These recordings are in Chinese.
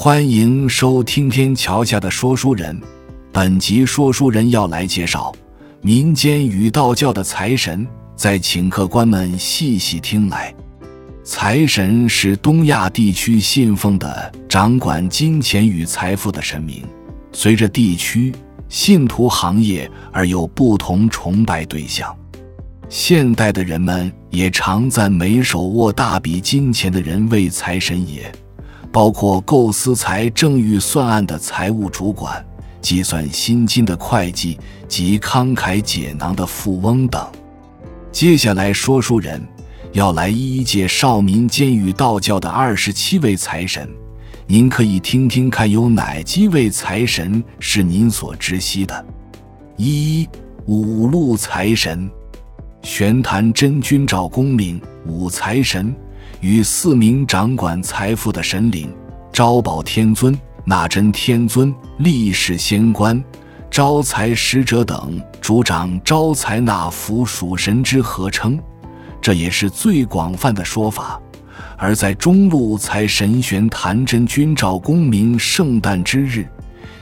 欢迎收听天桥下的说书人。本集说书人要来介绍民间与道教的财神，在请客官们细细听来。财神是东亚地区信奉的掌管金钱与财富的神明，随着地区、信徒行业而有不同崇拜对象。现代的人们也常赞美手握大笔金钱的人为财神爷。包括构思财政预算案的财务主管、计算薪金的会计及慷慨解囊的富翁等。接下来，说书人要来一一介绍民间与道教的二十七位财神，您可以听听看有哪几位财神是您所知悉的。一、五路财神，玄坛真君赵公明，五财神。与四名掌管财富的神灵招宝天尊、纳真天尊、历世仙官、招财使者等主掌招财纳福属神之合称，这也是最广泛的说法。而在中路财神玄坛真君赵公明圣诞之日，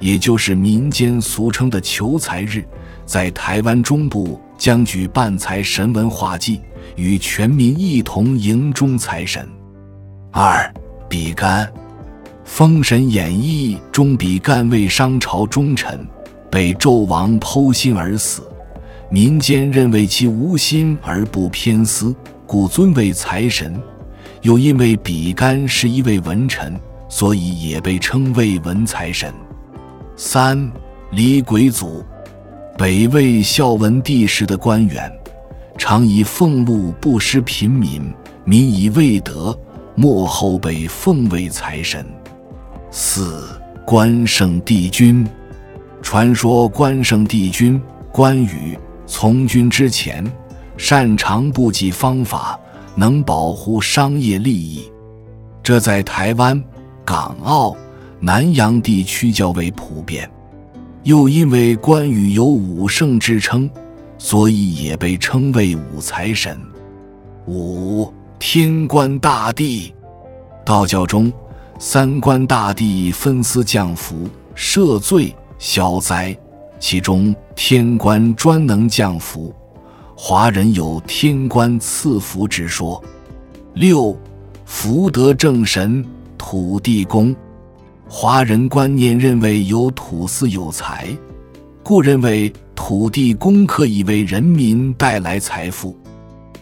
也就是民间俗称的求财日，在台湾中部将举办财神文化祭。与全民一同迎中财神。二，比干，《封神演义》中比干为商朝忠臣，被纣王剖心而死。民间认为其无心而不偏私，故尊为财神。又因为比干是一位文臣，所以也被称为文财神。三，李鬼祖，北魏孝文帝时的官员。常以俸禄布施贫民，民以未得，末后被奉为财神。四关圣帝君，传说关圣帝君关羽从军之前，擅长布计方法，能保护商业利益。这在台湾、港澳、南洋地区较为普遍。又因为关羽有武圣之称。所以也被称为武财神。五天官大帝，道教中三官大帝分司降福、赦罪、消灾，其中天官专能降福，华人有天官赐福之说。六福德正神土地公，华人观念认为有土司有财，故认为。土地公可以为人民带来财富。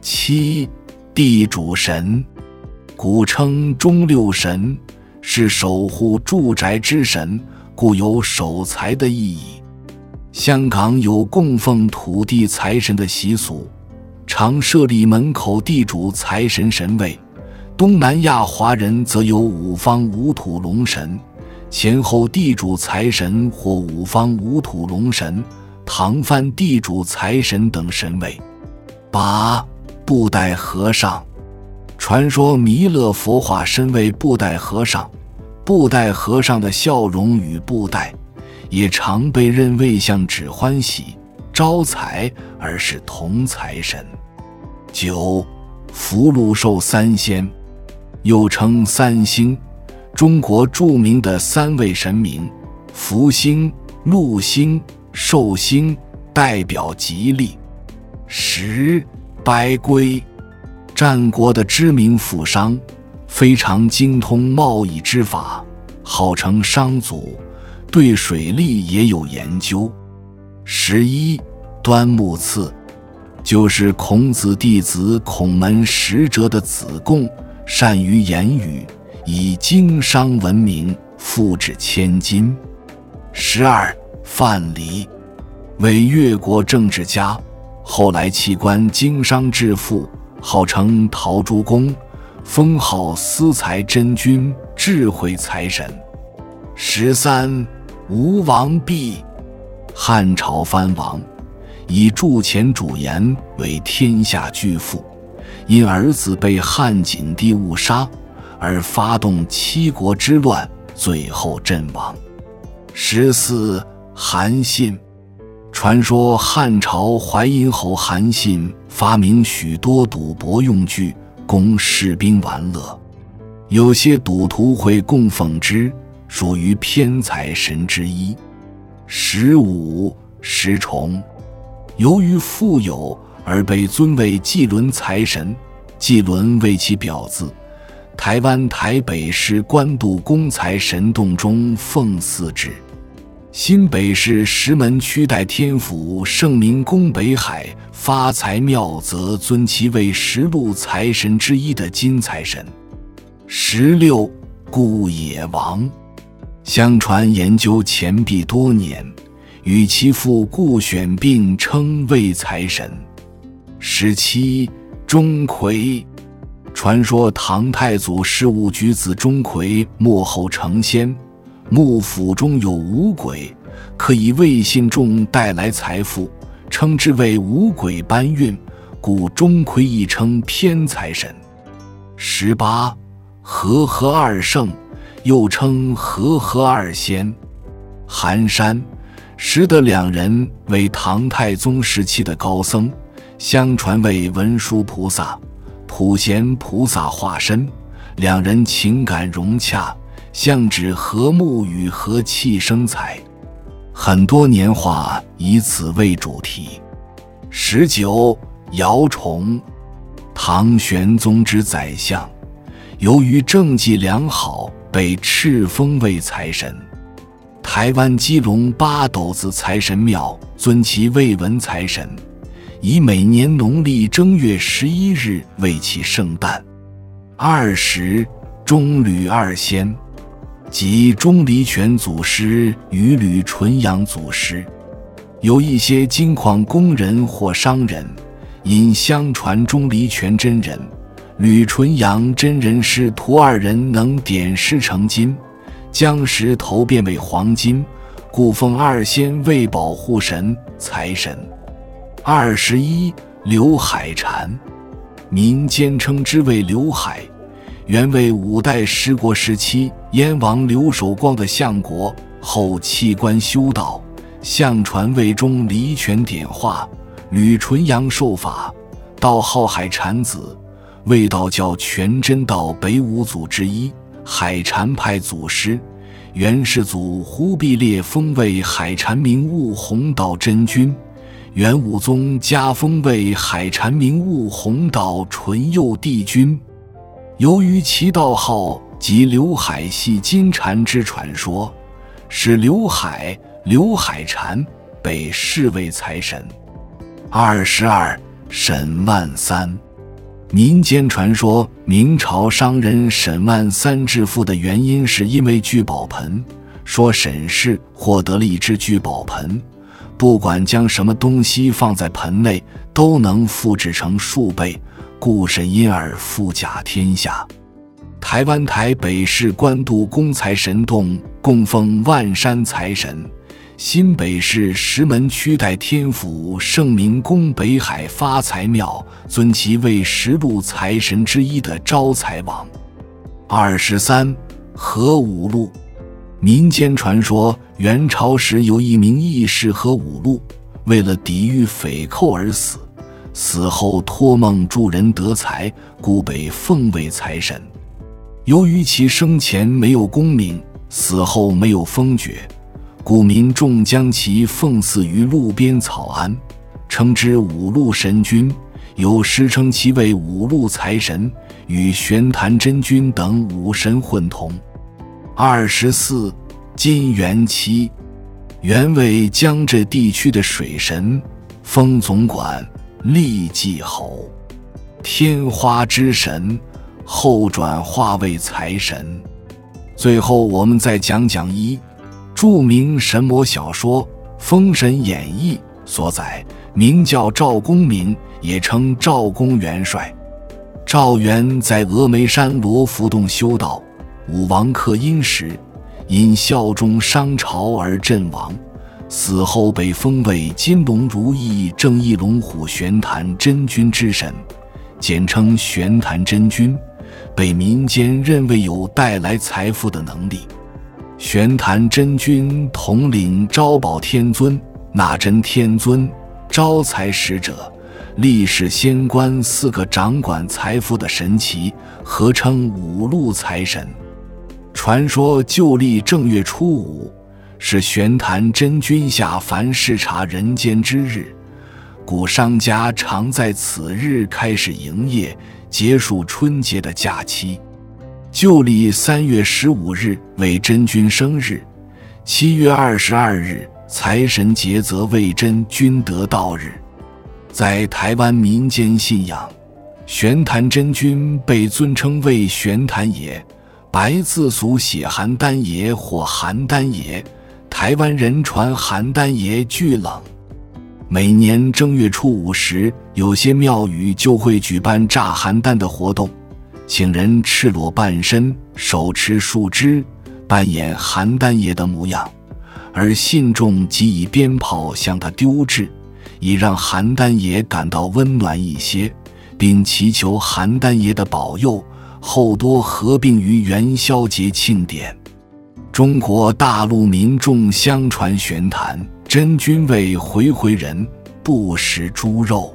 七地主神，古称中六神，是守护住宅之神，故有守财的意义。香港有供奉土地财神的习俗，常设立门口地主财神神位。东南亚华人则有五方五土龙神、前后地主财神或五方五土龙神。唐番地主财神等神位。八布袋和尚，传说弥勒佛化身为布袋和尚，布袋和尚的笑容与布袋，也常被认为像指欢喜、招财，而是同财神。九福禄寿三仙，又称三星，中国著名的三位神明：福星、禄星。寿星代表吉利。十白龟，战国的知名富商，非常精通贸易之法，号称商祖，对水利也有研究。十一端木赐，就是孔子弟子孔门十哲的子贡，善于言语，以经商闻名，富至千金。十二。范蠡为越国政治家，后来弃官经商致富，号称陶朱公，封号司财真君、智慧财神。十三吴王毕，汉朝藩王，以铸钱主盐为天下巨富，因儿子被汉景帝误杀，而发动七国之乱，最后阵亡。十四。韩信，传说汉朝淮阴侯韩信发明许多赌博用具，供士兵玩乐。有些赌徒会供奉之，属于偏财神之一。十五石崇，由于富有而被尊为季伦财神，季伦为其表字。台湾台北市官渡公财神洞中奉祀之。新北市石门区代天府圣明宫北海发财庙则尊其为十路财神之一的金财神。十六顾野王，相传研究钱币多年，与其父顾选并称为财神。十七钟馗，传说唐太祖事务举子钟馗幕后成仙。幕府中有五鬼，可以为信众带来财富，称之为五鬼搬运，故钟馗亦称偏财神。十八，和合二圣，又称和合二仙。寒山、识得两人为唐太宗时期的高僧，相传为文殊菩萨、普贤菩萨化身，两人情感融洽。象指和睦与和气生财，很多年画以此为主题。十九，姚崇，唐玄宗之宰相，由于政绩良好，被敕封为财神。台湾基隆八斗子财神庙尊其为文财神，以每年农历正月十一日为其圣诞。二十，中吕二仙。即钟离权祖师与吕纯阳祖师，有一些金矿工人或商人，因相传钟离权真人、吕纯阳真人师徒二人能点石成金，将石头变为黄金，故奉二仙为保护神、财神。二十一刘海禅，民间称之为刘海。原为五代十国时期燕王刘守光的相国，后弃官修道，相传为中离权点化，吕纯阳受法，道号海禅子，为道教全真道北五祖之一，海禅派祖师，元世祖忽必烈封为海禅明悟弘道真君，元武宗加封为海禅明悟弘道纯佑帝君。由于其道号及刘海系金蝉之传说，使刘海、刘海禅被视为财神。二十二，沈万三。民间传说，明朝商人沈万三致富的原因是因为聚宝盆。说沈氏获得了一只聚宝盆，不管将什么东西放在盆内，都能复制成数倍。故神因而富甲天下。台湾台北市官渡公财神洞供奉万山财神，新北市石门区代天府圣明宫北海发财庙尊其为十路财神之一的招财王。二十三何五路，民间传说元朝时有一名义士和五路，为了抵御匪寇而死。死后托梦助人得财，故被奉为财神。由于其生前没有功名，死后没有封爵，故民众将其奉祀于路边草庵，称之五路神君。有诗称其为五路财神，与玄坛真君等五神混同。二十四金元期，原为江浙地区的水神，封总管。立季侯，天花之神，后转化为财神。最后，我们再讲讲一著名神魔小说《封神演义》所载，名叫赵公明，也称赵公元帅。赵元在峨眉山罗浮洞修道，武王克殷时，因效忠商朝而阵亡。死后被封为金龙如意正义龙虎玄坛真君之神，简称玄坛真君，被民间认为有带来财富的能力。玄坛真君统领招宝天尊、纳真天尊、招财使者、历史仙官四个掌管财富的神奇，合称五路财神。传说旧历正月初五是玄坛真君下凡视察人间之日，古商家常在此日开始营业，结束春节的假期。旧历三月十五日为真君生日，七月二十二日财神节则为真君得道日。在台湾民间信仰，玄坛真君被尊称为玄坛爷。白字俗写邯郸爷或邯郸爷，台湾人传邯郸爷巨冷。每年正月初五时，有些庙宇就会举办炸邯郸的活动，请人赤裸半身，手持树枝，扮演邯郸爷的模样，而信众即以鞭炮向他丢掷，以让邯郸爷感到温暖一些，并祈求邯郸爷的保佑。后多合并于元宵节庆典。中国大陆民众相传，玄坛真君为回回人，不食猪肉，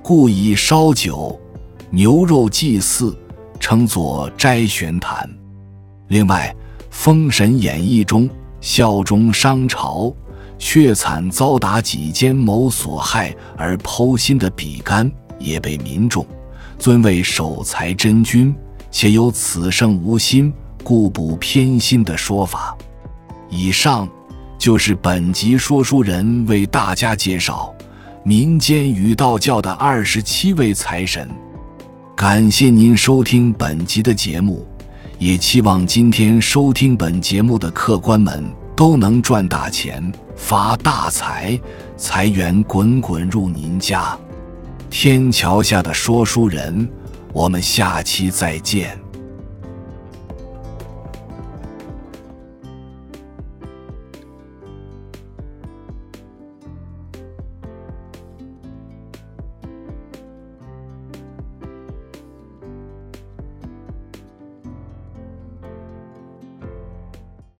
故以烧酒、牛肉祭祀，称作斋玄坛。另外，《封神演义》中，孝忠商朝却惨遭妲己奸谋所害而剖心的比干，也被民众尊为守财真君。且有此生无心，故不偏心的说法。以上就是本集说书人为大家介绍民间与道教的二十七位财神。感谢您收听本集的节目，也期望今天收听本节目的客官们都能赚大钱、发大财，财源滚滚入您家。天桥下的说书人。我们下期再见。